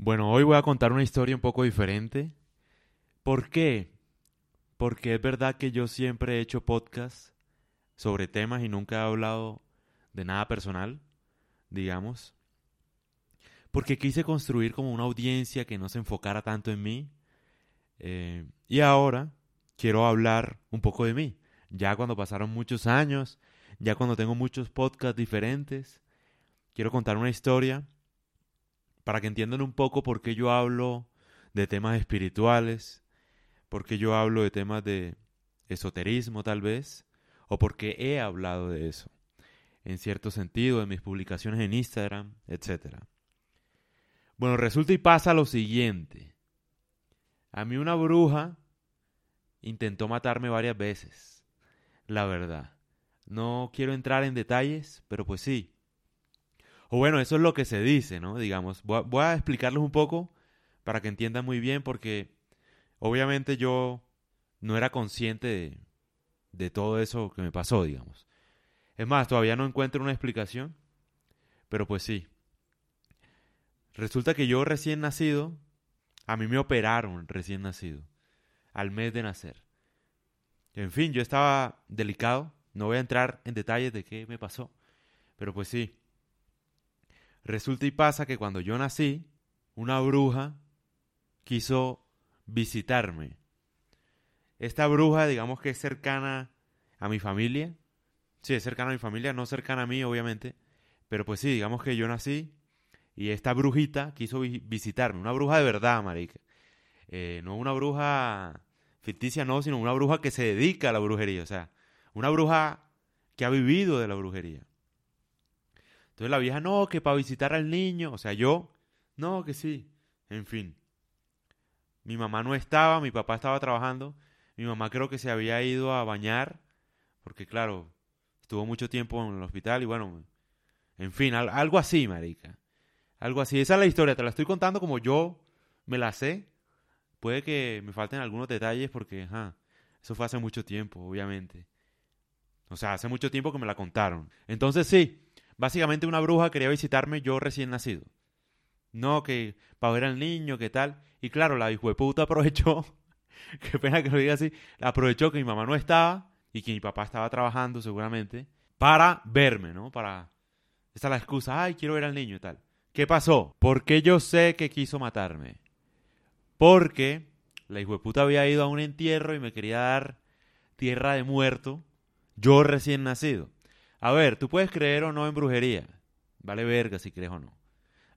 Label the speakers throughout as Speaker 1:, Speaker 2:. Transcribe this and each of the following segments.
Speaker 1: Bueno, hoy voy a contar una historia un poco diferente. ¿Por qué? Porque es verdad que yo siempre he hecho podcasts sobre temas y nunca he hablado de nada personal, digamos. Porque quise construir como una audiencia que no se enfocara tanto en mí. Eh, y ahora quiero hablar un poco de mí. Ya cuando pasaron muchos años, ya cuando tengo muchos podcasts diferentes, quiero contar una historia para que entiendan un poco por qué yo hablo de temas espirituales, por qué yo hablo de temas de esoterismo tal vez, o por qué he hablado de eso, en cierto sentido, en mis publicaciones en Instagram, etc. Bueno, resulta y pasa lo siguiente. A mí una bruja intentó matarme varias veces, la verdad. No quiero entrar en detalles, pero pues sí, o bueno, eso es lo que se dice, ¿no? Digamos, voy a, explicarles un poco para que entiendan muy bien porque obviamente yo no era consciente de, de todo eso que me pasó, digamos. Es más, todavía no encuentro una explicación, pero pues sí. Resulta que yo recién nacido, a mí me operaron recién nacido, al mes de nacer. En fin, yo estaba delicado, no voy a entrar en detalles de qué me pasó, pero pues sí, Resulta y pasa que cuando yo nací, una bruja quiso visitarme. Esta bruja, digamos que es cercana a mi familia. Sí, es cercana a mi familia, no cercana a mí, obviamente. Pero pues sí, digamos que yo nací y esta brujita quiso visitarme. Una bruja de verdad, marica. Eh, no una bruja ficticia, no, sino una bruja que se dedica a la brujería. O sea, una bruja que ha vivido de la brujería. Entonces la vieja, no, que para visitar al niño. O sea, yo, no, que sí. En fin. Mi mamá no estaba, mi papá estaba trabajando. Mi mamá creo que se había ido a bañar. Porque claro, estuvo mucho tiempo en el hospital y bueno, en fin, algo así, marica. Algo así. Esa es la historia, te la estoy contando como yo me la sé. Puede que me falten algunos detalles porque, ajá, eso fue hace mucho tiempo, obviamente. O sea, hace mucho tiempo que me la contaron. Entonces sí, Básicamente una bruja quería visitarme yo recién nacido. No, que para ver al niño, qué tal. Y claro, la hijo de puta aprovechó, qué pena que lo diga así, aprovechó que mi mamá no estaba y que mi papá estaba trabajando seguramente para verme, ¿no? Para... Esta es la excusa, ay, quiero ver al niño y tal. ¿Qué pasó? ¿Por qué yo sé que quiso matarme? Porque la hijo de puta había ido a un entierro y me quería dar tierra de muerto, yo recién nacido. A ver, tú puedes creer o no en brujería. Vale verga si crees o no.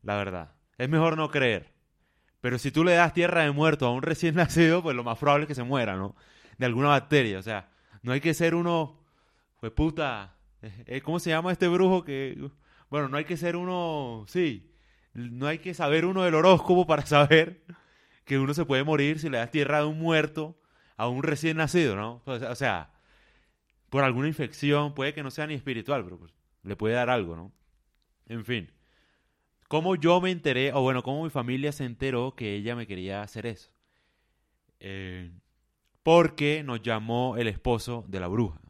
Speaker 1: La verdad. Es mejor no creer. Pero si tú le das tierra de muerto a un recién nacido, pues lo más probable es que se muera, ¿no? De alguna bacteria. O sea, no hay que ser uno. Pues puta. Eh, eh, ¿Cómo se llama este brujo que.? Bueno, no hay que ser uno. Sí. No hay que saber uno del horóscopo para saber que uno se puede morir si le das tierra de un muerto a un recién nacido, ¿no? O sea, por alguna infección, puede que no sea ni espiritual, pero pues le puede dar algo, ¿no? En fin. ¿Cómo yo me enteré, o bueno, cómo mi familia se enteró que ella me quería hacer eso? Eh, porque nos llamó el esposo de la bruja.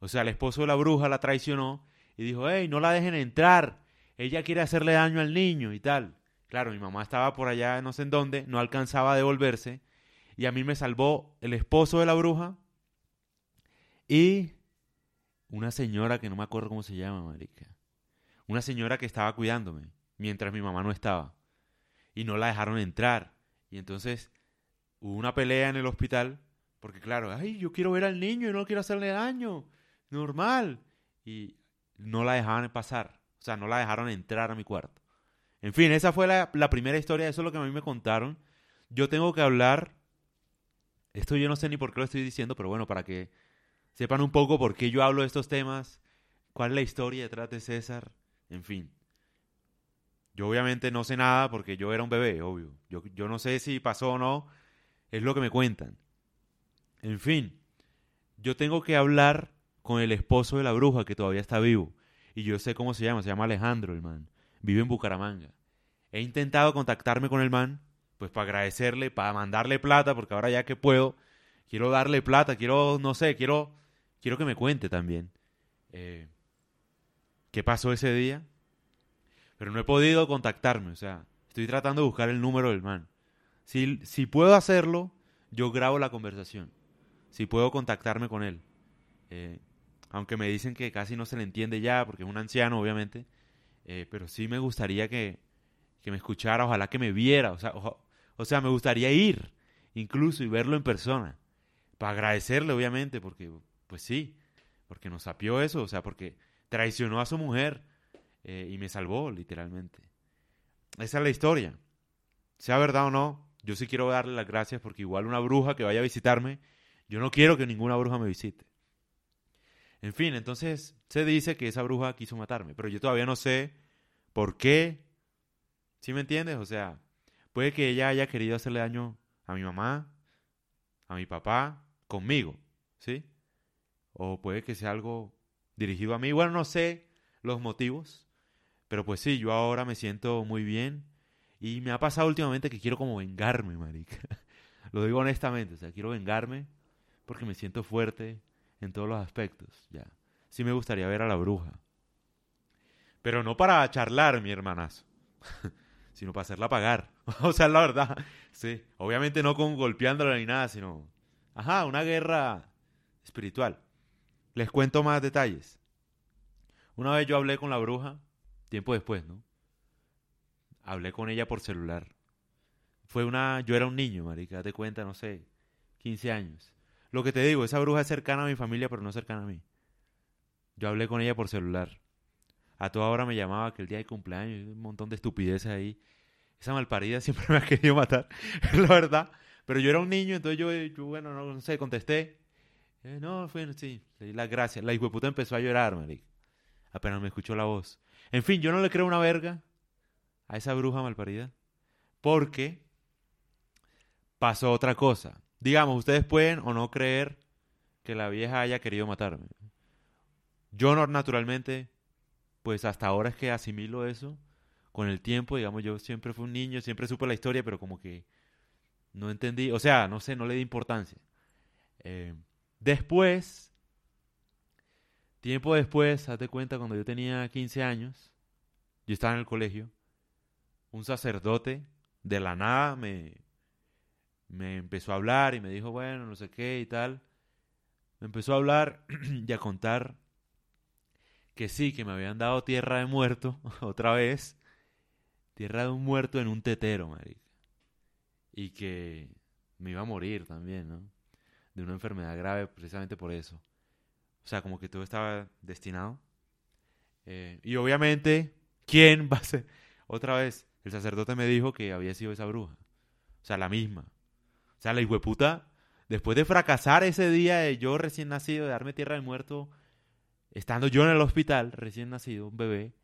Speaker 1: O sea, el esposo de la bruja la traicionó y dijo, hey, no la dejen entrar, ella quiere hacerle daño al niño y tal. Claro, mi mamá estaba por allá, no sé en dónde, no alcanzaba a devolverse, y a mí me salvó el esposo de la bruja y una señora que no me acuerdo cómo se llama, marica. Una señora que estaba cuidándome mientras mi mamá no estaba. Y no la dejaron entrar. Y entonces hubo una pelea en el hospital porque claro, ay, yo quiero ver al niño y no quiero hacerle daño. Normal. Y no la dejaban pasar. O sea, no la dejaron entrar a mi cuarto. En fin, esa fue la, la primera historia. Eso es lo que a mí me contaron. Yo tengo que hablar. Esto yo no sé ni por qué lo estoy diciendo, pero bueno, para que sepan un poco por qué yo hablo de estos temas, cuál es la historia detrás de César, en fin. Yo obviamente no sé nada porque yo era un bebé, obvio. Yo, yo no sé si pasó o no, es lo que me cuentan. En fin, yo tengo que hablar con el esposo de la bruja que todavía está vivo. Y yo sé cómo se llama, se llama Alejandro el man. Vive en Bucaramanga. He intentado contactarme con el man, pues para agradecerle, para mandarle plata, porque ahora ya que puedo, quiero darle plata, quiero, no sé, quiero quiero que me cuente también eh, qué pasó ese día. Pero no he podido contactarme, o sea, Estoy tratando de buscar el número del man. Si, si puedo hacerlo, yo grabo la conversación. Si puedo contactarme con él. Eh, aunque me dicen que casi no se le entiende ya, porque es un anciano, obviamente. Eh, pero sí me gustaría que, que, me escuchara, ojalá que me viera. O sea, o sea, me gustaría ir incluso y verlo en persona. Para agradecerle, obviamente, porque, pues sí, porque nos sapió eso, o sea, porque traicionó a su mujer eh, y me salvó, literalmente. Esa es la historia. Sea verdad o no, yo sí quiero darle las gracias porque igual una bruja que vaya a visitarme, yo no quiero que ninguna bruja me visite. En fin, entonces se dice que esa bruja quiso matarme, pero yo todavía no sé por qué. ¿Sí me entiendes? O sea, puede que ella haya querido hacerle daño a mi mamá, a mi papá, conmigo, ¿sí? O puede que sea algo dirigido a mí. Bueno, no sé los motivos, pero pues sí, yo ahora me siento muy bien y me ha pasado últimamente que quiero como vengarme, marica. Lo digo honestamente, o sea, quiero vengarme porque me siento fuerte en todos los aspectos, ya. Sí me gustaría ver a la bruja. Pero no para charlar, mi hermanazo, sino para hacerla pagar. o sea, la verdad, sí. Obviamente no con golpeándola ni nada, sino Ajá, una guerra espiritual. Les cuento más detalles. Una vez yo hablé con la bruja, tiempo después, ¿no? Hablé con ella por celular. Fue una, yo era un niño, marica, date cuenta, no sé, 15 años. Lo que te digo, esa bruja es cercana a mi familia, pero no cercana a mí. Yo hablé con ella por celular. A toda hora me llamaba que el día de cumpleaños, un montón de estupideces ahí. Esa malparida siempre me ha querido matar, la verdad. Pero yo era un niño, entonces yo, bueno, no, sé, contesté. Eh, no, fue, sí, le di las gracias. La hijo puta empezó a llorar, marica. Apenas me escuchó la voz. En fin, yo no le creo una verga a esa bruja malparida. Porque pasó otra cosa. Digamos, ustedes pueden o no creer que la vieja haya querido matarme. Yo no, naturalmente, pues hasta ahora es que asimilo eso. Con el tiempo, digamos, yo siempre fui un niño, siempre supe la historia, pero como que no entendí, o sea, no sé, no le di importancia. Eh, después, tiempo después, hazte cuenta, cuando yo tenía 15 años, yo estaba en el colegio, un sacerdote de la nada me, me empezó a hablar y me dijo, bueno, no sé qué y tal. Me empezó a hablar y a contar que sí, que me habían dado tierra de muerto otra vez. Tierra de un muerto en un tetero, marica y que me iba a morir también, ¿no? De una enfermedad grave precisamente por eso. O sea, como que todo estaba destinado. Eh, y obviamente, ¿quién va a ser? Otra vez, el sacerdote me dijo que había sido esa bruja. O sea, la misma. O sea, la puta, después de fracasar ese día de yo recién nacido, de darme tierra de muerto, estando yo en el hospital, recién nacido, un bebé,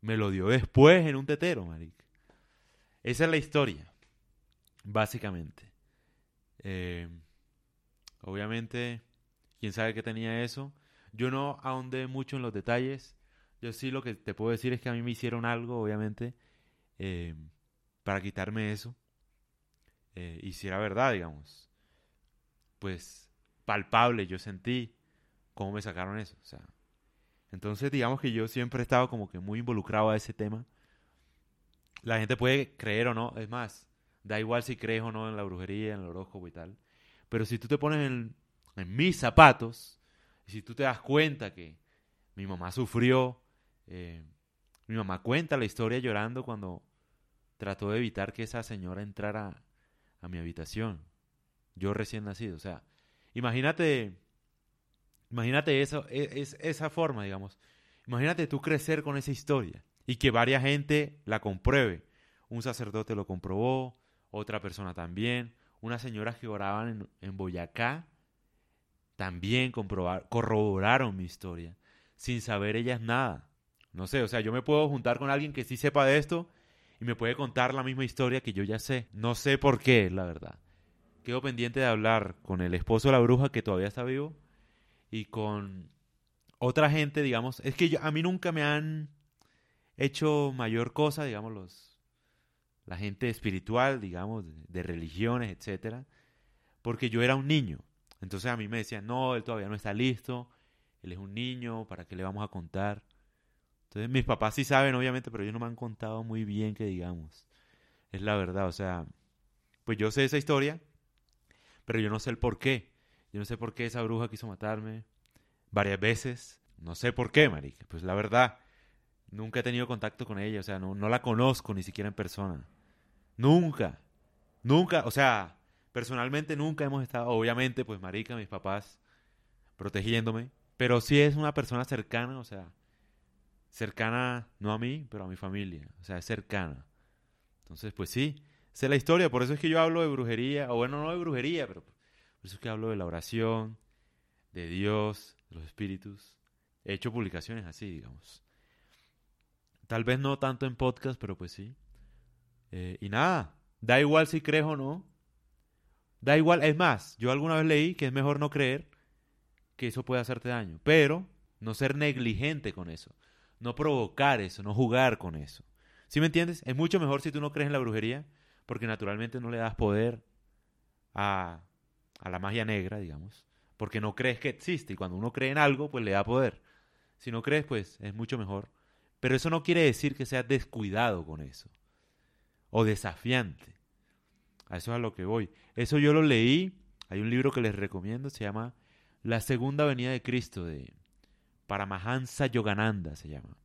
Speaker 1: me lo dio después en un tetero, marica. Esa es la historia. Básicamente. Eh, obviamente, quién sabe qué tenía eso. Yo no ahondé mucho en los detalles. Yo sí lo que te puedo decir es que a mí me hicieron algo, obviamente, eh, para quitarme eso. Eh, y si era verdad, digamos. Pues palpable, yo sentí cómo me sacaron eso. O sea, entonces, digamos que yo siempre he estado como que muy involucrado a ese tema. La gente puede creer o no, es más, Da igual si crees o no en la brujería, en el horóscopo y tal. Pero si tú te pones en, mis zapatos, y si tú te das cuenta que mi mamá sufrió, eh, mi mamá cuenta la historia llorando cuando trató de evitar que esa señora entrara a mi habitación. Yo recién nacido. O sea, imagínate, imagínate eso, e, es, esa forma, digamos. Imagínate tú crecer con esa historia y que varias gente la compruebe. Un sacerdote lo comprobó, otra persona también, unas señoras que oraban en, Boyacá también comprobar, corroboraron mi historia, sin saber ellas nada. No sé, o sea, yo me puedo juntar con alguien que sí sepa de esto y me puede contar la misma historia que yo ya sé. No sé por qué, la verdad. Quedo pendiente de hablar con el esposo de la bruja que todavía está vivo y con otra gente, digamos. Es que a mí nunca me han hecho mayor cosa, digamos, los, la gente espiritual, digamos, de, religiones, etcétera, porque yo era un niño. Entonces a mí me decían, no, él todavía no está listo, él es un niño, ¿para qué le vamos a contar? Entonces mis papás sí saben, obviamente, pero ellos no me han contado muy bien que digamos. Es la verdad, o sea, pues yo sé esa historia, pero yo no sé el por qué. Yo no sé por qué esa bruja quiso matarme varias veces. No sé por qué, marica. Pues la verdad, nunca he tenido contacto con ella, o sea, no, no la conozco ni siquiera en persona. Nunca. Nunca, o sea, personalmente nunca hemos estado, obviamente, pues marica, mis papás protegiéndome, pero sí es una persona cercana, o sea, cercana no a mí, pero a mi familia, o sea, es cercana. Entonces, pues sí, sé la historia, por eso es que yo hablo de brujería, o bueno, no de brujería, pero por eso es que hablo de la oración, de Dios, de los espíritus. He hecho publicaciones así, digamos. Tal vez no tanto en podcast, pero pues sí. Eh, y nada, da igual si crees o no. Da igual, es más, yo alguna vez leí que es mejor no creer que eso puede hacerte daño, pero no ser negligente con eso, no provocar eso, no jugar con eso. ¿Sí me entiendes? Es mucho mejor si tú no crees en la brujería, porque naturalmente no le das poder a, a la magia negra, digamos, porque no crees que existe y cuando uno cree en algo, pues le da poder. Si no crees, pues es mucho mejor. Pero eso no quiere decir que seas descuidado con eso o desafiante. A eso es a lo que voy. Eso yo lo leí. Hay un libro que les recomiendo, se llama La Segunda Venida de Cristo, de Paramahansa Yogananda, se llama.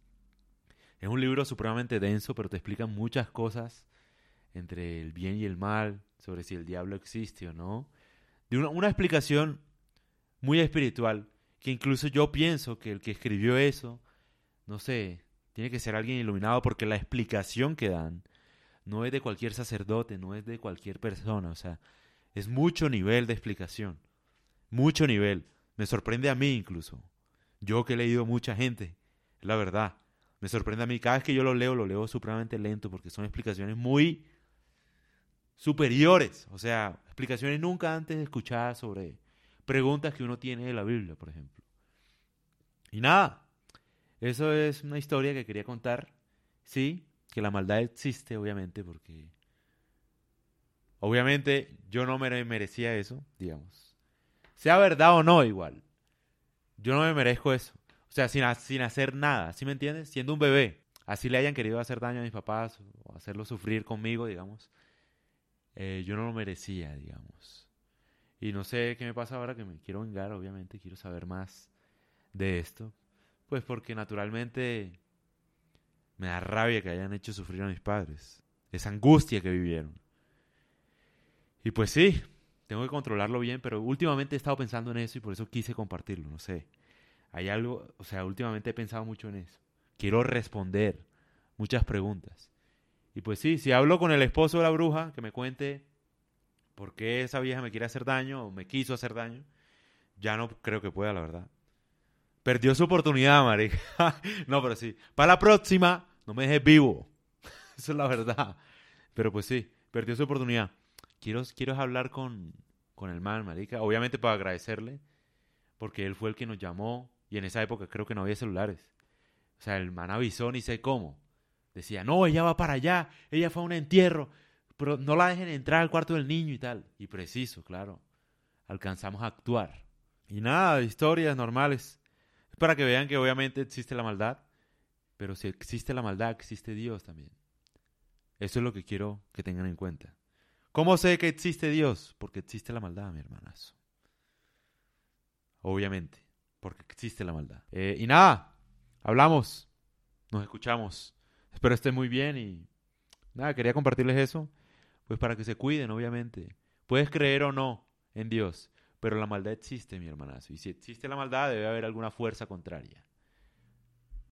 Speaker 1: Es un libro supremamente denso, pero te explica muchas cosas entre el bien y el mal, sobre si el diablo existe o no. De una, una explicación muy espiritual, que incluso yo pienso que el que escribió eso, no sé, tiene que ser alguien iluminado porque la explicación que dan no es de cualquier sacerdote, no es de cualquier persona, o sea, es mucho nivel de explicación, mucho nivel. Me sorprende a mí incluso. Yo que he leído mucha gente, la verdad. Me sorprende a mí. Cada vez que yo lo leo, lo leo supremamente lento porque son explicaciones muy superiores. O sea, explicaciones nunca antes escuchadas sobre preguntas que uno tiene de la Biblia, por ejemplo. Y nada, eso es una historia que quería contar. Sí, que la maldad existe, obviamente, porque obviamente yo no me merecía eso, digamos. Sea verdad o no, igual. Yo no me merezco eso. O sea, sin, sin hacer nada, ¿sí me entiendes? Siendo un bebé. Así le hayan querido hacer daño a mis papás o hacerlo sufrir conmigo, digamos. Eh, yo no lo merecía, digamos. Y no sé qué me pasa ahora que me quiero vengar, obviamente, quiero saber más de esto. Pues porque naturalmente me da rabia que hayan hecho sufrir a mis padres. Esa angustia que vivieron. Y pues sí, tengo que controlarlo bien, pero últimamente he estado pensando en eso y por eso quise compartirlo, no sé. Hay algo, o sea, últimamente he pensado mucho en eso. Quiero responder muchas preguntas. Y pues sí, si hablo con el esposo de la bruja, que me cuente por qué esa vieja me quiere hacer daño o me quiso hacer daño, ya no creo que pueda, la verdad. Perdió su oportunidad, marica. no, pero sí. Para la próxima, no me dejes vivo. Eso es la verdad. Pero pues sí, perdió su oportunidad. Quiero, quiero hablar con, con el man, marica. Obviamente para agradecerle, porque él fue el que nos llamó. Y en esa época creo que no había celulares. O sea, el man avisó ni sé cómo. Decía, no, ella va para allá, ella fue a un entierro, pero no la dejen entrar al cuarto del niño y tal. Y preciso, claro. Alcanzamos a actuar. Y nada, historias normales. Es para que vean que obviamente existe la maldad pero si existe la maldad, existe Dios también. Eso es lo que quiero que tengan en cuenta. ¿Cómo sé que existe Dios? Porque existe la maldad, mi hermanazo. Obviamente, porque existe la maldad. Eh, y nada, hablamos, nos escuchamos. Espero estén muy bien y nada, quería compartirles eso, pues para que se cuiden, obviamente. Puedes creer o no en Dios, pero la maldad existe, mi hermanazo. Y si existe la maldad, debe haber alguna fuerza contraria.